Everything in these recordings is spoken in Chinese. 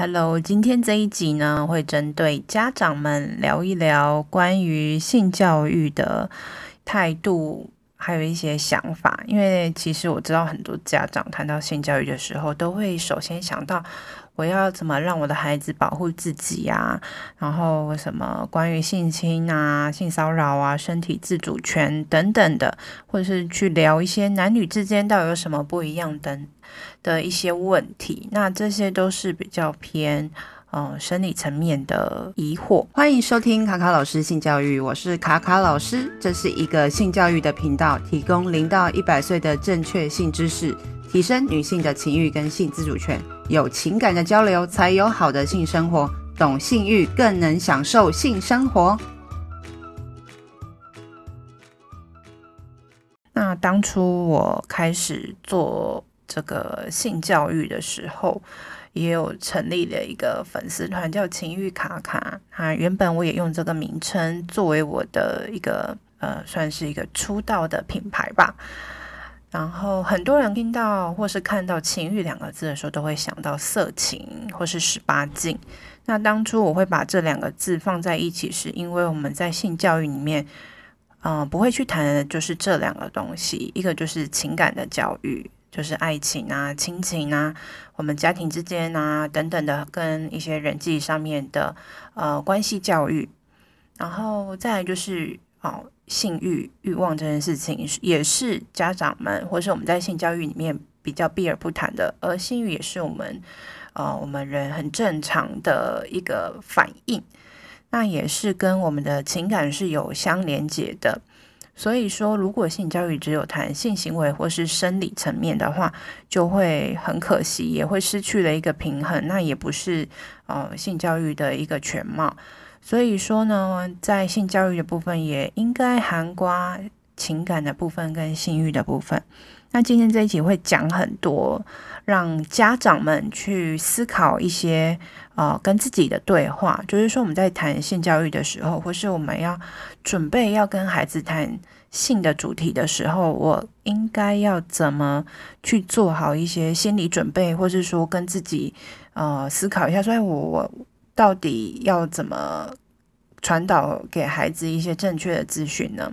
Hello，今天这一集呢，会针对家长们聊一聊关于性教育的态度，还有一些想法。因为其实我知道很多家长谈到性教育的时候，都会首先想到我要怎么让我的孩子保护自己呀，然后什么关于性侵啊、性骚扰啊、身体自主权等等的，或者是去聊一些男女之间到底有什么不一样等。的一些问题，那这些都是比较偏呃生理层面的疑惑。欢迎收听卡卡老师性教育，我是卡卡老师，这是一个性教育的频道，提供零到一百岁的正确性知识，提升女性的情欲跟性自主权。有情感的交流，才有好的性生活。懂性欲，更能享受性生活。那当初我开始做。这个性教育的时候，也有成立了一个粉丝团，叫“情欲卡卡”啊。原本我也用这个名称作为我的一个呃，算是一个出道的品牌吧。然后很多人听到或是看到“情欲”两个字的时候，都会想到色情或是十八禁。那当初我会把这两个字放在一起，是因为我们在性教育里面，嗯、不会去谈的就是这两个东西，一个就是情感的教育。就是爱情啊、亲情啊、我们家庭之间啊等等的，跟一些人际上面的呃关系教育，然后再来就是哦性欲欲望这件事情，也是家长们或是我们在性教育里面比较避而不谈的，而性欲也是我们呃我们人很正常的一个反应，那也是跟我们的情感是有相连接的。所以说，如果性教育只有谈性行为或是生理层面的话，就会很可惜，也会失去了一个平衡。那也不是呃性教育的一个全貌。所以说呢，在性教育的部分，也应该涵盖情感的部分跟性欲的部分。那今天这一集会讲很多，让家长们去思考一些。呃，跟自己的对话，就是说我们在谈性教育的时候，或是我们要准备要跟孩子谈性的主题的时候，我应该要怎么去做好一些心理准备，或是说跟自己呃思考一下，说哎，我我到底要怎么传导给孩子一些正确的资讯呢？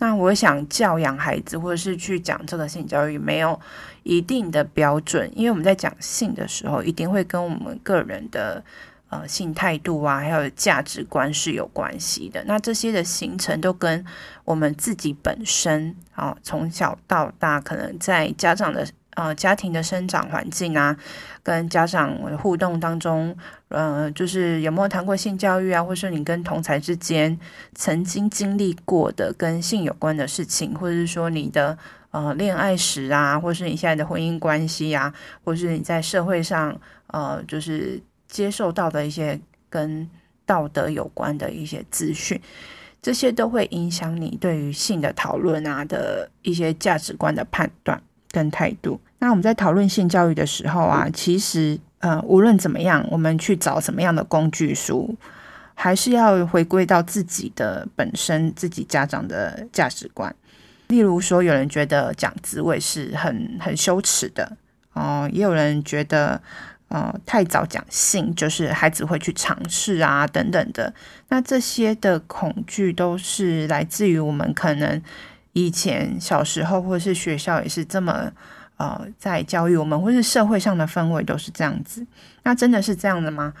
那我想教养孩子，或者是去讲这个性教育，没有一定的标准，因为我们在讲性的时候，一定会跟我们个人的呃性态度啊，还有价值观是有关系的。那这些的形成都跟我们自己本身啊，从小到大，可能在家长的。呃，家庭的生长环境啊，跟家长互动当中，呃，就是有没有谈过性教育啊，或是你跟同才之间曾经经历过的跟性有关的事情，或者是说你的呃恋爱史啊，或是你现在的婚姻关系啊，或是你在社会上呃，就是接受到的一些跟道德有关的一些资讯，这些都会影响你对于性的讨论啊的一些价值观的判断。跟态度。那我们在讨论性教育的时候啊，其实呃，无论怎么样，我们去找什么样的工具书，还是要回归到自己的本身，自己家长的价值观。例如说，有人觉得讲滋味是很很羞耻的哦，也有人觉得呃太早讲性就是孩子会去尝试啊等等的。那这些的恐惧都是来自于我们可能。以前小时候，或是学校也是这么，呃，在教育我们，或是社会上的氛围都是这样子。那真的是这样的吗？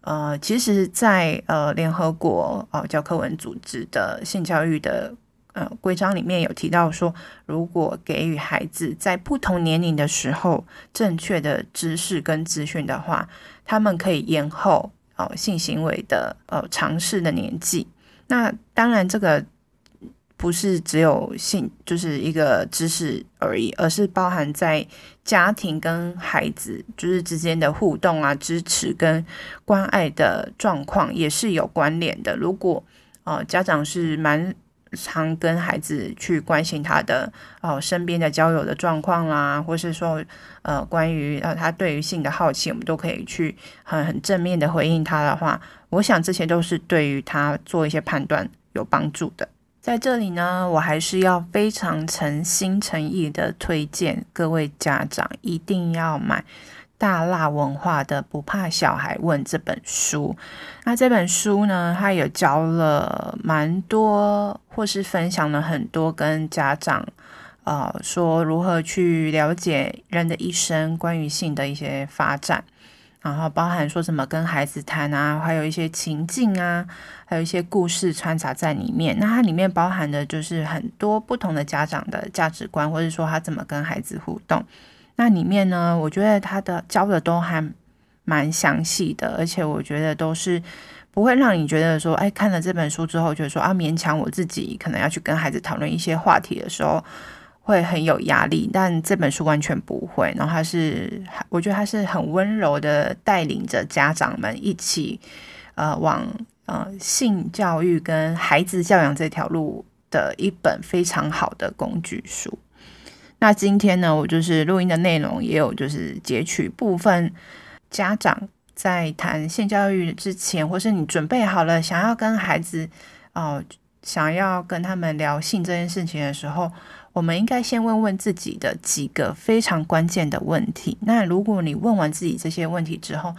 呃，其实在，呃联合国呃教科文组织的性教育的呃规章里面有提到说，如果给予孩子在不同年龄的时候正确的知识跟资讯的话，他们可以延后呃性行为的呃尝试的年纪。那当然这个。不是只有性，就是一个知识而已，而是包含在家庭跟孩子就是之间的互动啊、支持跟关爱的状况也是有关联的。如果呃家长是蛮常跟孩子去关心他的哦、身边的交友的状况啦，或是说呃关于呃他对于性的好奇，我们都可以去很很正面的回应他的话，我想这些都是对于他做一些判断有帮助的。在这里呢，我还是要非常诚心诚意的推荐各位家长一定要买大辣文化的《不怕小孩问》这本书。那这本书呢，它有教了蛮多，或是分享了很多跟家长，呃，说如何去了解人的一生，关于性的一些发展。然后包含说怎么跟孩子谈啊，还有一些情境啊，还有一些故事穿插在里面。那它里面包含的就是很多不同的家长的价值观，或者说他怎么跟孩子互动。那里面呢，我觉得他的教的都还蛮详细的，而且我觉得都是不会让你觉得说，哎，看了这本书之后，觉得说啊，勉强我自己可能要去跟孩子讨论一些话题的时候。会很有压力，但这本书完全不会。然后他是，我觉得他是很温柔的带领着家长们一起，呃，往呃性教育跟孩子教养这条路的一本非常好的工具书。那今天呢，我就是录音的内容也有就是截取部分家长在谈性教育之前，或是你准备好了想要跟孩子哦、想要跟他们聊性这件事情的时候。我们应该先问问自己的几个非常关键的问题。那如果你问完自己这些问题之后，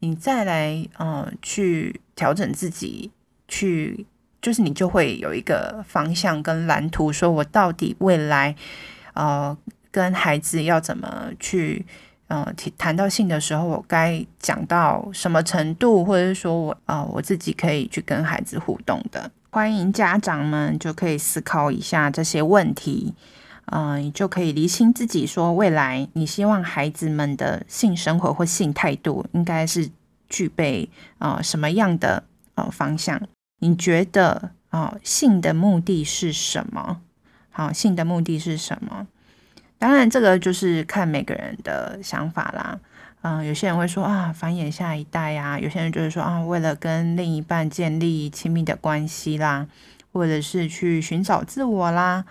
你再来呃去调整自己，去就是你就会有一个方向跟蓝图，说我到底未来呃跟孩子要怎么去呃谈到性的时候，我该讲到什么程度，或者说我啊、我自己可以去跟孩子互动的。欢迎家长们就可以思考一下这些问题，嗯、你就可以厘清自己说，未来你希望孩子们的性生活或性态度应该是具备啊、什么样的呃方向？你觉得啊、性的目的是什么？好，性的目的是什么？当然，这个就是看每个人的想法啦。嗯，有些人会说啊，繁衍下一代呀；有些人就是说啊，为了跟另一半建立亲密的关系啦，或者是去寻找自我啦，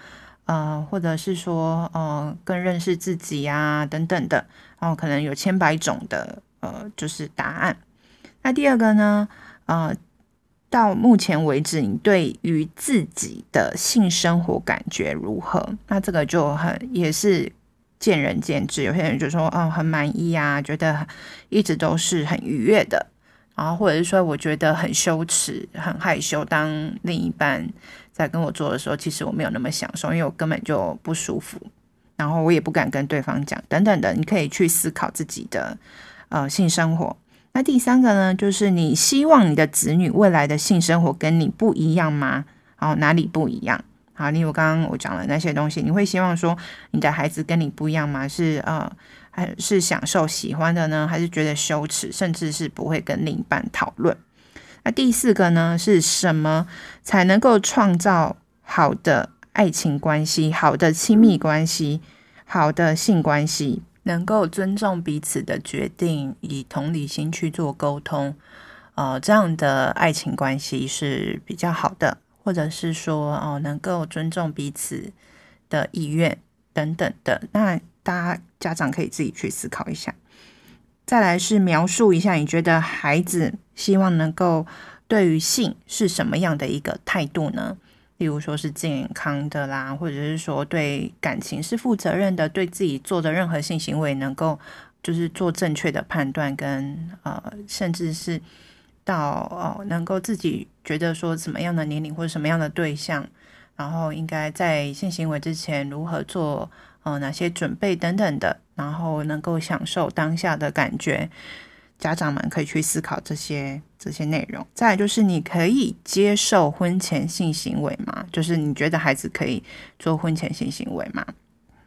呃，或者是说呃，更认识自己呀等等的，然后可能有千百种的呃，就是答案。那第二个呢，呃，到目前为止，你对于自己的性生活感觉如何？那这个就很也是。见仁见智，有些人就说哦，很满意啊，觉得一直都是很愉悦的，然后或者是说我觉得很羞耻、很害羞，当另一半在跟我做的时候，其实我没有那么享受，因为我根本就不舒服，然后我也不敢跟对方讲，等等的，你可以去思考自己的呃性生活。那第三个呢，就是你希望你的子女未来的性生活跟你不一样吗？哦，哪里不一样？好，例如刚刚我讲的那些东西，你会希望说你的孩子跟你不一样吗？是呃，还是享受喜欢的呢？还是觉得羞耻，甚至是不会跟另一半讨论？那第四个呢，是什么才能够创造好的爱情关系、好的亲密关系、好的性关系？能够尊重彼此的决定，以同理心去做沟通，呃，这样的爱情关系是比较好的。或者是说哦，能够尊重彼此的意愿等等的，那大家家长可以自己去思考一下。再来是描述一下，你觉得孩子希望能够对于性是什么样的一个态度呢？例如说是健康的啦，或者是说对感情是负责任的，对自己做的任何性行为能够就是做正确的判断跟呃，甚至是。到哦，能够自己觉得说什么样的年龄或者什么样的对象，然后应该在性行为之前如何做，呃，哪些准备等等的，然后能够享受当下的感觉，家长们可以去思考这些这些内容。再就是你可以接受婚前性行为吗？就是你觉得孩子可以做婚前性行为吗？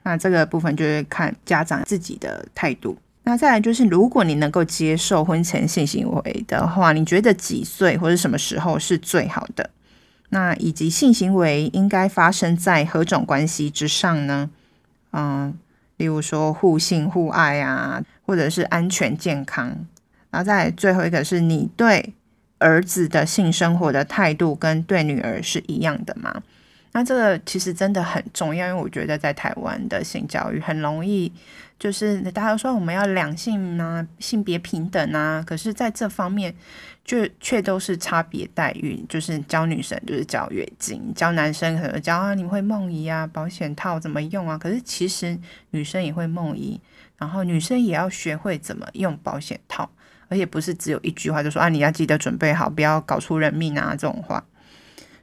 那这个部分就是看家长自己的态度。那再来就是，如果你能够接受婚前性行为的话，你觉得几岁或者什么时候是最好的？那以及性行为应该发生在何种关系之上呢？嗯，例如说互信互爱啊，或者是安全健康。然后再最后一个是你对儿子的性生活的态度跟对女儿是一样的吗？那这个其实真的很重要，因为我觉得在台湾的性教育很容易。就是大家都说我们要两性啊，性别平等啊，可是在这方面就却都是差别待遇。就是教女生就是教月经，教男生可能教啊，你会梦遗啊，保险套怎么用啊？可是其实女生也会梦遗，然后女生也要学会怎么用保险套，而且不是只有一句话就说啊，你要记得准备好，不要搞出人命啊这种话。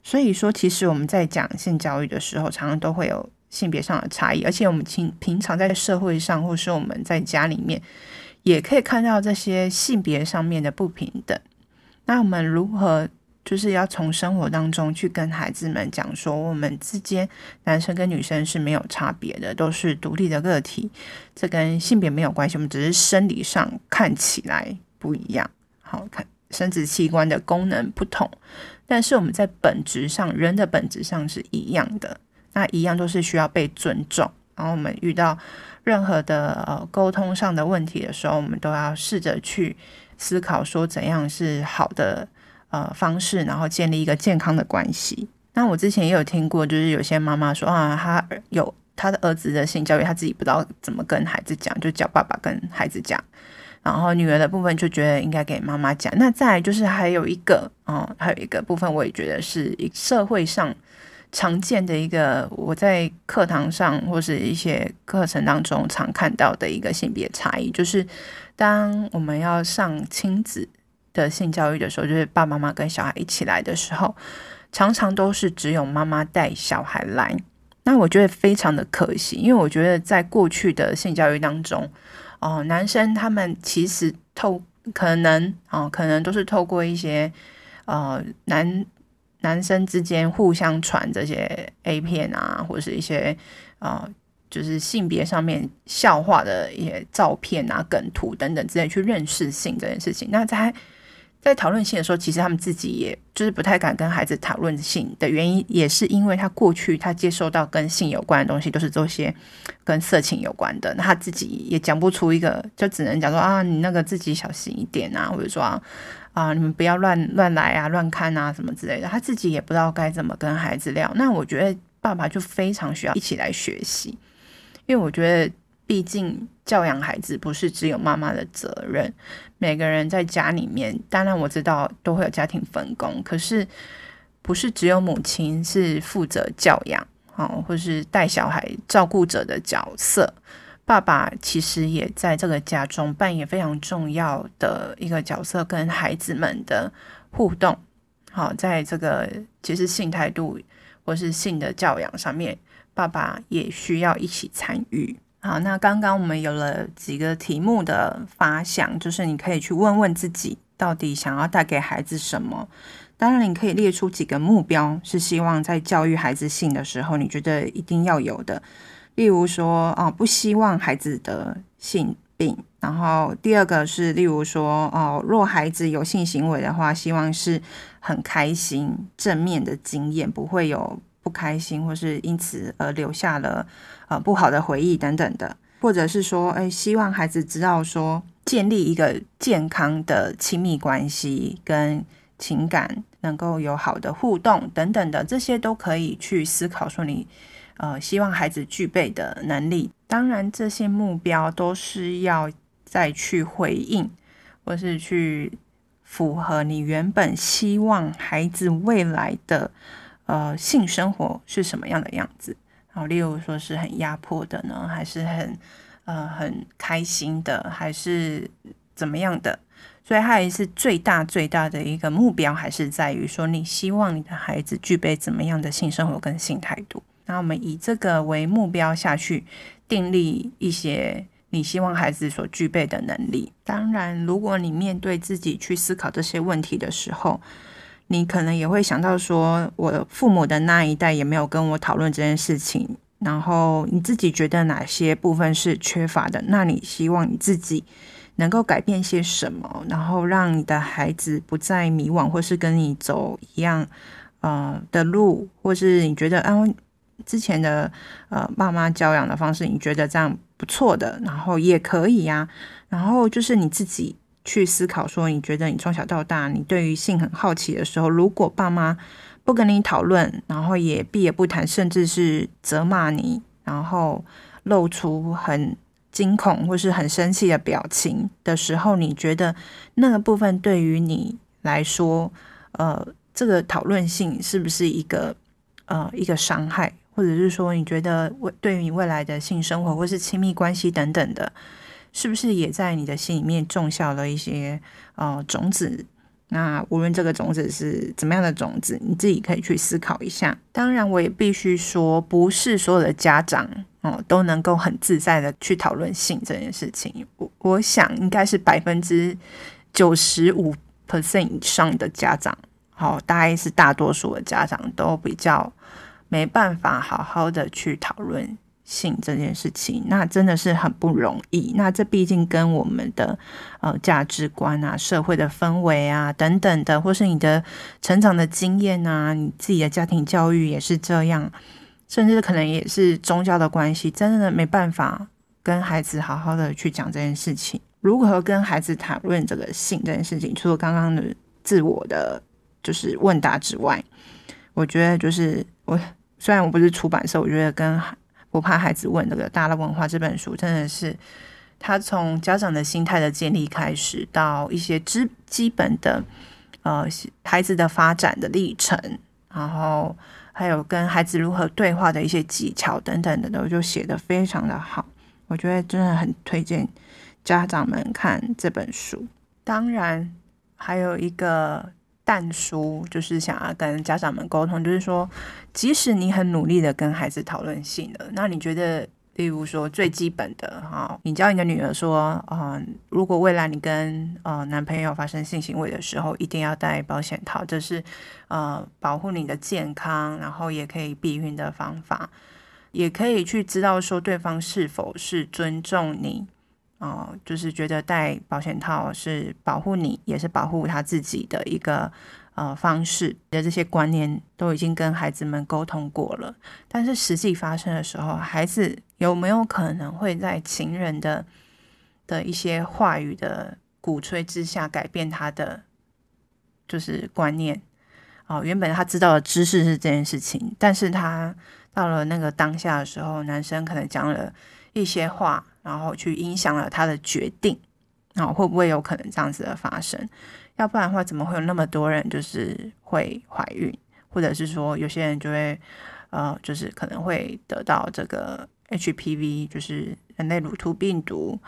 所以说，其实我们在讲性教育的时候，常常都会有性别上的差异，而且我们平平常在社会上，或是我们在家里面，也可以看到这些性别上面的不平等。那我们如何？就是要从生活当中去跟孩子们讲说，我们之间男生跟女生是没有差别的，都是独立的个体，这跟性别没有关系，我们只是生理上看起来不一样，好看生殖器官的功能不同，但是我们在本质上，人的本质上是一样的，那一样都是需要被尊重。然后我们遇到任何的呃沟通上的问题的时候，我们都要试着去思考说怎样是好的。呃，方式，然后建立一个健康的关系。那我之前也有听过，就是有些妈妈说啊，她有她的儿子的性教育，她自己不知道怎么跟孩子讲，就叫爸爸跟孩子讲。然后女儿的部分就觉得应该给妈妈讲。那再来就是还有一个，哦，还有一个部分，我也觉得是社会上常见的一个，我在课堂上或是一些课程当中常看到的一个性别差异，就是当我们要上亲子。的性教育的时候，就是爸爸妈妈跟小孩一起来的时候，常常都是只有妈妈带小孩来。那我觉得非常的可惜，因为我觉得在过去的性教育当中，哦、男生他们其实透可能哦、可能都是透过一些呃男男生之间互相传这些 A 片啊，或者是一些啊、呃，就是性别上面笑话的一些照片啊、梗图等等之类去认识性这件事情。那在在讨论性的时候，其实他们自己也就是不太敢跟孩子讨论性的原因，也是因为他过去他接受到跟性有关的东西都是这些跟色情有关的，那他自己也讲不出一个，就只能讲说啊，你那个自己小心一点啊，或者说啊，啊你们不要乱乱来啊，乱看啊什么之类的，他自己也不知道该怎么跟孩子聊。那我觉得爸爸就非常需要一起来学习，因为我觉得。毕竟教养孩子不是只有妈妈的责任，每个人在家里面，当然我知道都会有家庭分工，可是不是只有母亲是负责教养，哦，或是带小孩照顾者的角色，爸爸其实也在这个家中扮演非常重要的一个角色，跟孩子们的互动，好，在这个其实性态度或是性的教养上面，爸爸也需要一起参与。好，那刚刚我们有了几个题目的发想，就是你可以去问问自己，到底想要带给孩子什么。当然，你可以列出几个目标，是希望在教育孩子性的时候，你觉得一定要有的。例如说，哦，不希望孩子得性病。然后第二个是，例如说，哦，若孩子有性行为的话，希望是很开心、正面的经验，不会有。不开心，或是因此而留下了不好的回忆等等的，或者是说，哎，希望孩子知道说，建立一个健康的亲密关系跟情感能够有好的互动等等的，这些都可以去思考说你呃希望孩子具备的能力。当然，这些目标都是要再去回应，或是去符合你原本希望孩子未来的。呃，性生活是什么样的样子？好，例如说是很压迫的呢，还是很呃很开心的，还是怎么样的？所以他也是最大最大的一个目标，还是在于说，你希望你的孩子具备怎么样的性生活跟性态度？那我们以这个为目标下去订立一些你希望孩子所具备的能力。当然，如果你面对自己去思考这些问题的时候，你可能也会想到说，我父母的那一代也没有跟我讨论这件事情。然后你自己觉得哪些部分是缺乏的？那你希望你自己能够改变些什么，然后让你的孩子不再迷惘，或是跟你走一样呃的路，或是你觉得啊之前的呃爸妈教养的方式，你觉得这样不错的，然后也可以呀。然后就是你自己。去思考说，你觉得你从小到大，你对于性很好奇的时候，如果爸妈不跟你讨论，然后也避而不谈，甚至是责骂你，然后露出很惊恐或是很生气的表情的时候，你觉得那个部分对于你来说，呃，这个讨论性是不是一个呃一个伤害，或者是说你觉得未对于你未来的性生活或是亲密关系等等的？是不是也在你的心里面种下了一些呃种子？那无论这个种子是怎么样的种子，你自己可以去思考一下。当然，我也必须说，不是所有的家长哦、都能够很自在的去讨论性这件事情。我我想应该是百分之九十五 percent 以上的家长，好、哦，大概是大多数的家长都比较没办法好好的去讨论。性这件事情，那真的是很不容易。那这毕竟跟我们的呃价值观啊、社会的氛围啊等等的，或是你的成长的经验啊、你自己的家庭教育也是这样，甚至可能也是宗教的关系，真的没办法跟孩子好好的去讲这件事情。如何跟孩子谈论这个性这件事情，除了刚刚的自我的就是问答之外，我觉得就是我虽然我不是出版社，我觉得跟不怕孩子问这个《大的文化》这本书，真的是他从家长的心态的建立开始，到一些基基本的呃孩子的发展的历程，然后还有跟孩子如何对话的一些技巧等等的，都就写得非常的好。我觉得真的很推荐家长们看这本书。当然，还有一个。但书就是想要跟家长们沟通，就是说，即使你很努力的跟孩子讨论性了，那你觉得，例如说最基本的哈，你教你的女儿说，嗯、如果未来你跟呃男朋友发生性行为的时候，一定要戴保险套，这是呃保护你的健康，然后也可以避孕的方法，也可以去知道说对方是否是尊重你。哦，就是觉得戴保险套是保护你，也是保护他自己的一个呃方式的这些观念都已经跟孩子们沟通过了。但是实际发生的时候，孩子有没有可能会在情人的的一些话语的鼓吹之下改变他的就是观念？哦，原本他知道的知识是这件事情，但是他到了那个当下的时候，男生可能讲了一些话。然后去影响了他的决定，然后会不会有可能这样子的发生？要不然的话，怎么会有那么多人就是会怀孕，或者是说有些人就会呃，就是可能会得到这个 HPV，就是人类乳突病毒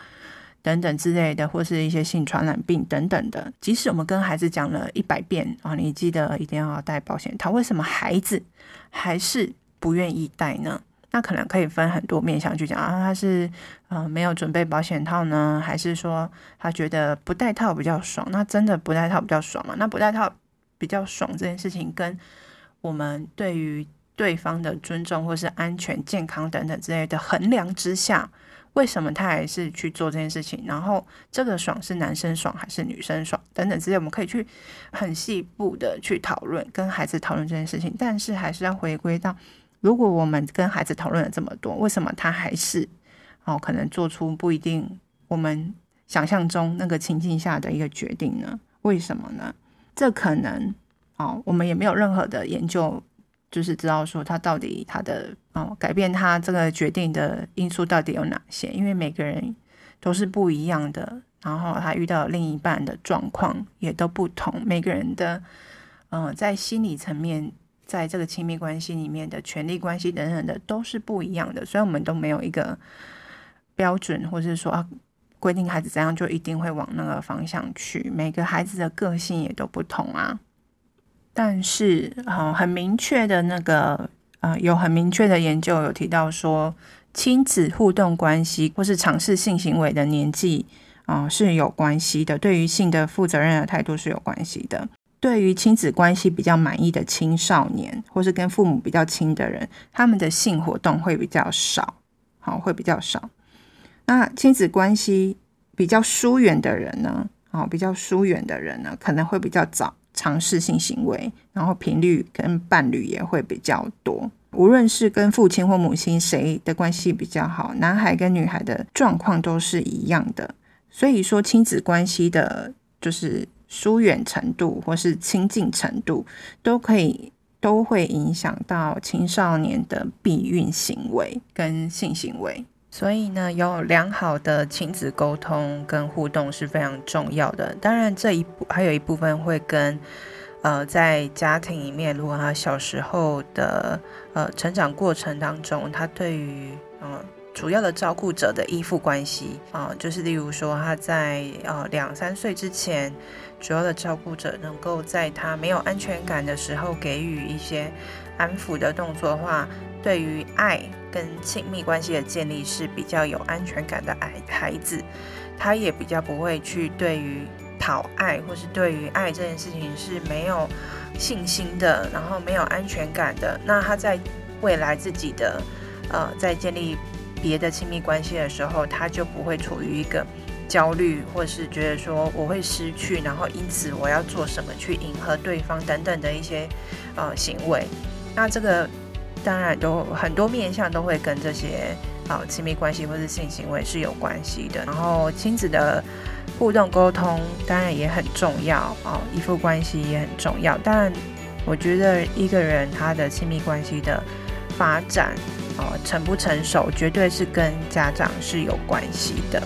等等之类的，或是一些性传染病等等的。即使我们跟孩子讲了一百遍啊，你记得一定要带保险他，为什么孩子还是不愿意带呢？那可能可以分很多面向去讲啊，他是呃没有准备保险套呢，还是说他觉得不戴套比较爽？那真的不戴套比较爽吗？那不戴套比较爽这件事情，跟我们对于对方的尊重或是安全、健康等等之类的衡量之下，为什么他还是去做这件事情？然后这个爽是男生爽还是女生爽等等之类，我们可以去很细部的去讨论，跟孩子讨论这件事情，但是还是要回归到。如果我们跟孩子讨论了这么多，为什么他还是哦可能做出不一定我们想象中那个情境下的一个决定呢？为什么呢？这可能哦，我们也没有任何的研究，就是知道说他到底他的哦改变他这个决定的因素到底有哪些？因为每个人都是不一样的，然后他遇到另一半的状况也都不同，每个人的嗯、在心理层面。在这个亲密关系里面的权力关系等等的都是不一样的，所以我们都没有一个标准，或是说啊，规定孩子怎样就一定会往那个方向去。每个孩子的个性也都不同啊。但是啊，很明确的那个啊，有很明确的研究有提到说，亲子互动关系或是尝试性行为的年纪啊是有关系的，对于性的负责任的态度是有关系的。对于亲子关系比较满意的青少年，或是跟父母比较亲的人，他们的性活动会比较少，好，会比较少。那亲子关系比较疏远的人呢，啊，比较疏远的人呢，可能会比较早尝试性行为，然后频率跟伴侣也会比较多。无论是跟父亲或母亲谁的关系比较好，男孩跟女孩的状况都是一样的。所以说，亲子关系的，就是。疏远程度或是亲近程度，都可以都会影响到青少年的避孕行为跟性行为。所以呢，有良好的亲子沟通跟互动是非常重要的。当然，这一部还有一部分会跟呃，在家庭里面，如果他小时候的呃成长过程当中，他对于呃主要的照顾者的依附关系啊，就是例如说他在呃两三岁之前，主要的照顾者能够在他没有安全感的时候给予一些安抚的动作的话，对于爱跟亲密关系的建立是比较有安全感的孩孩子，他也比较不会去对于讨爱或是对于爱这件事情是没有信心的，然后没有安全感的。那他在未来自己的呃在建立别的亲密关系的时候，他就不会处于一个焦虑，或是觉得说我会失去，然后因此我要做什么去迎合对方等等的一些呃行为。那这个当然都很多面向都会跟这些啊、呃、亲密关系或是性行为是有关系的。然后亲子的互动沟通当然也很重要啊，依附关系也很重要。但我觉得一个人他的亲密关系的发展。哦，成不成熟绝对是跟家长是有关系的。